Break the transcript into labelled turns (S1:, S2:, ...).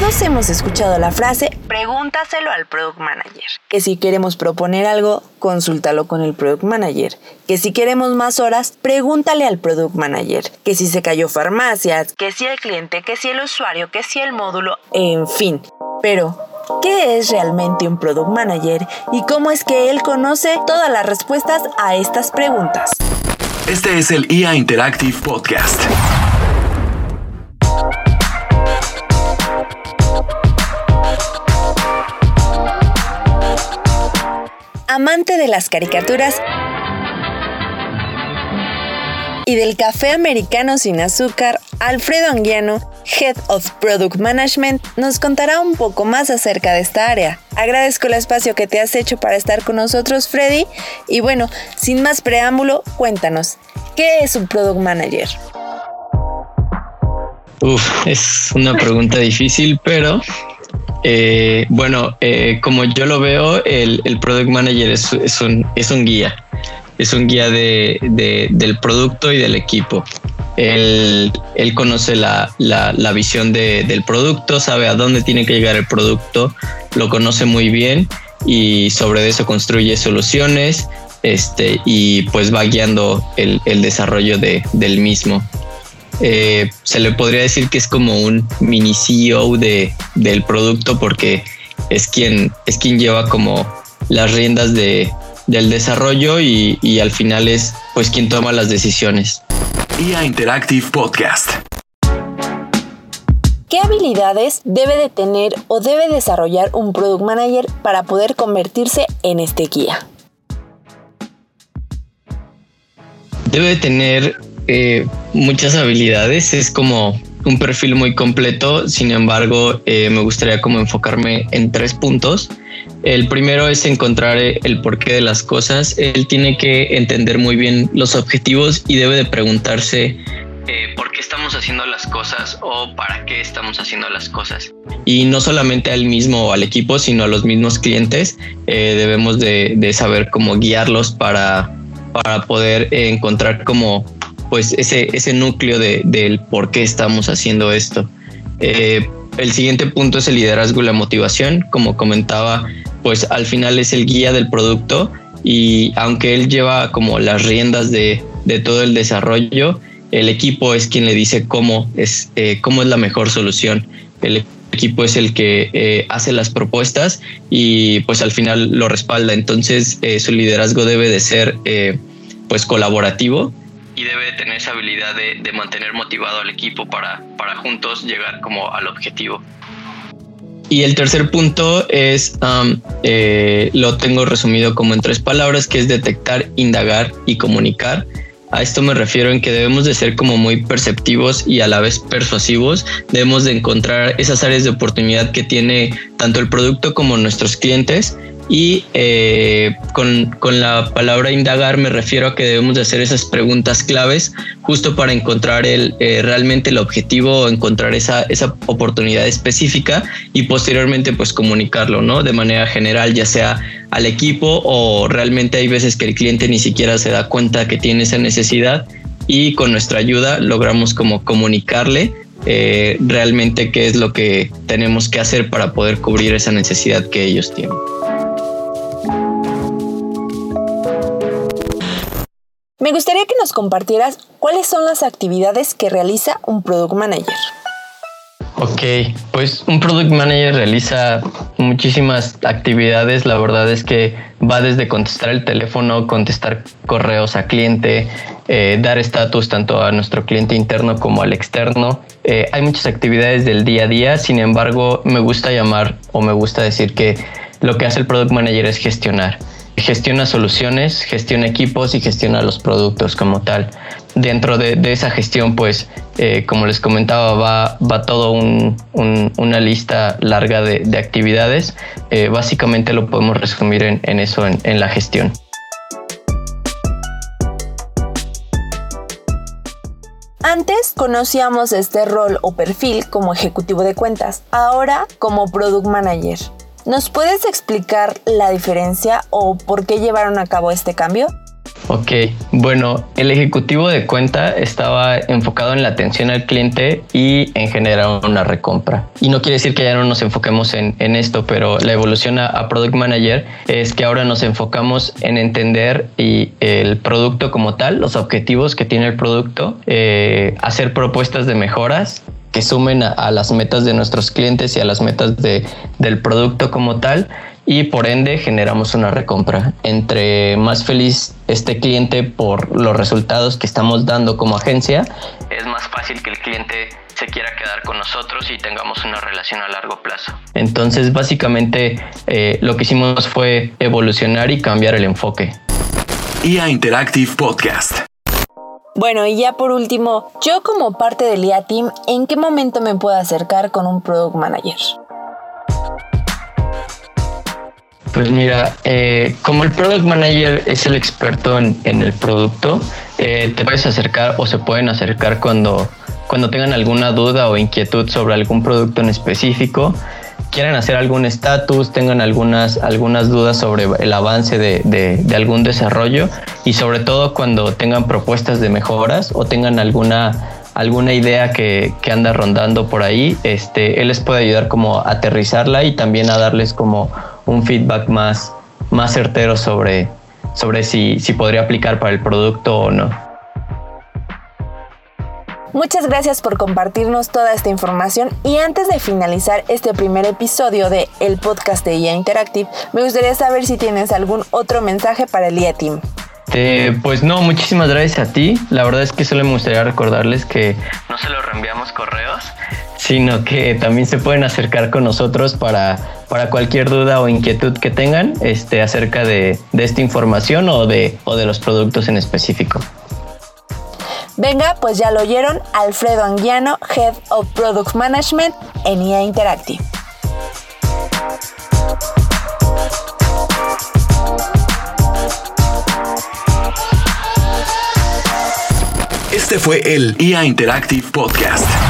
S1: Todos hemos escuchado la frase pregúntaselo al product manager. Que si queremos proponer algo, consúltalo con el product manager. Que si queremos más horas, pregúntale al product manager. Que si se cayó farmacias, que si el cliente, que si el usuario, que si el módulo, en fin. Pero, ¿qué es realmente un product manager y cómo es que él conoce todas las respuestas a estas preguntas?
S2: Este es el IA Interactive Podcast.
S1: Amante de las caricaturas y del café americano sin azúcar, Alfredo Anguiano, Head of Product Management, nos contará un poco más acerca de esta área. Agradezco el espacio que te has hecho para estar con nosotros, Freddy. Y bueno, sin más preámbulo, cuéntanos, ¿qué es un Product Manager?
S3: Uf, es una pregunta difícil, pero eh, bueno, eh, como yo lo veo, el, Product Manager es, un, es un guía, es un guía de, del producto y del equipo. Él, conoce la, visión del producto, sabe a dónde tiene que llegar el producto, lo conoce muy bien y sobre eso construye soluciones este, y pues va guiando el, desarrollo del mismo. Eh, se le podría decir que es como un mini CEO de, del producto porque es quien, es quien lleva como las riendas de, del desarrollo y, y al final es pues quien toma las decisiones.
S2: IA Interactive Podcast.
S1: ¿Qué habilidades debe de tener o debe desarrollar un product manager para poder convertirse en este guía?
S3: Debe tener eh, muchas habilidades, es como un perfil muy completo, sin embargo eh, me gustaría como enfocarme en tres puntos. El primero es encontrar el porqué de las cosas. Él tiene que entender muy bien los objetivos y debe de preguntarse eh, por qué estamos haciendo las cosas o para qué estamos haciendo las cosas. Y no solamente al mismo o al equipo, sino a los mismos clientes. debemos de, de, saber cómo guiarlos para, para poder encontrar como pues ese, ese núcleo de, del por qué estamos haciendo esto. Eh, el siguiente punto es el liderazgo y la motivación. Como comentaba, pues al final es el guía del producto y aunque él lleva como las riendas de, de todo el desarrollo, el equipo es quien le dice cómo es, eh, cómo es la mejor solución. El equipo es el que eh, hace las propuestas y pues al final lo respalda. Entonces su liderazgo debe de ser pues colaborativo y debe tener esa habilidad de, mantener motivado al equipo para, juntos llegar como al objetivo. Y el tercer punto es, um, eh, lo tengo resumido como en tres palabras, que es detectar, indagar y comunicar. A esto me refiero en que debemos de ser como muy perceptivos y a la vez persuasivos. Debemos de encontrar esas áreas de oportunidad que tiene tanto el producto como nuestros clientes y eh, con, la palabra indagar me refiero a que debemos de hacer esas preguntas claves justo para encontrar el, eh, realmente el objetivo o encontrar esa, esa oportunidad específica y posteriormente pues comunicarlo, ¿no? De manera general, ya sea al equipo o realmente hay veces que el cliente ni siquiera se da cuenta que tiene esa necesidad y con nuestra ayuda logramos como comunicarle eh, realmente qué es lo que tenemos que hacer para poder cubrir esa necesidad que ellos tienen.
S1: Me gustaría que nos compartieras cuáles son las actividades que realiza un Product Manager.
S3: Ok, pues un Product Manager realiza muchísimas actividades. La verdad es que va desde contestar el teléfono, contestar correos a cliente, eh, dar estatus tanto a nuestro cliente interno como al externo. Eh, hay muchas actividades del día a día, sin embargo, me gusta llamar o me gusta decir que lo que hace el Product Manager es gestionar gestiona soluciones, gestiona equipos y gestiona los productos como tal. Dentro de, esa gestión, pues, eh, como les comentaba, va, va todo una lista larga de, actividades. Eh, básicamente lo podemos resumir en, eso, en la gestión.
S1: Antes conocíamos este rol o perfil como ejecutivo de cuentas, ahora como product manager. ¿Nos puedes explicar la diferencia o por qué llevaron a cabo este cambio?
S3: Ok, bueno, el ejecutivo de cuenta estaba enfocado en la atención al cliente y en generar una recompra. Y no quiere decir que ya no nos enfoquemos en, esto, pero la evolución a, Product Manager es que ahora nos enfocamos en entender y el producto como tal, los objetivos que tiene el producto, eh, hacer propuestas de mejoras que sumen a, las metas de nuestros clientes y a las metas de, del producto como tal y por ende generamos una recompra. Entre más feliz este cliente por los resultados que estamos dando como agencia, es más fácil que el cliente se quiera quedar con nosotros y tengamos una relación a largo plazo. Entonces básicamente eh, lo que hicimos fue evolucionar y cambiar el enfoque.
S2: IA Interactive Podcast.
S1: Bueno, y ya por último, yo como parte del IA Team, ¿en qué momento me puedo acercar con un Product Manager?
S3: Pues mira, eh, como el Product Manager es el experto en, el producto, eh, te puedes acercar o se pueden acercar cuando, cuando tengan alguna duda o inquietud sobre algún producto en específico, quieran hacer algún estatus, tengan algunas, algunas dudas sobre el avance de, de, algún desarrollo y sobre todo cuando tengan propuestas de mejoras o tengan alguna alguna idea que, que, anda rondando por ahí, este, él les puede ayudar como a aterrizarla y también a darles como un feedback más, más certero sobre, sobre si, si podría aplicar para el producto o no.
S1: Muchas gracias por compartirnos toda esta información y antes de finalizar este primer episodio de el podcast de IA Interactive, me gustaría saber si tienes algún otro mensaje para el IA Team.
S3: Eh, pues no, muchísimas gracias a ti. La verdad es que solo me gustaría recordarles que no se los reenviamos correos, sino que también se pueden acercar con nosotros para, para cualquier duda o inquietud que tengan este, acerca de, de esta información o de, o de los productos en específico.
S1: Venga, pues ya lo oyeron, Alfredo Anguiano, Head of Product Management en IA Interactive.
S2: Este fue el IA Interactive Podcast.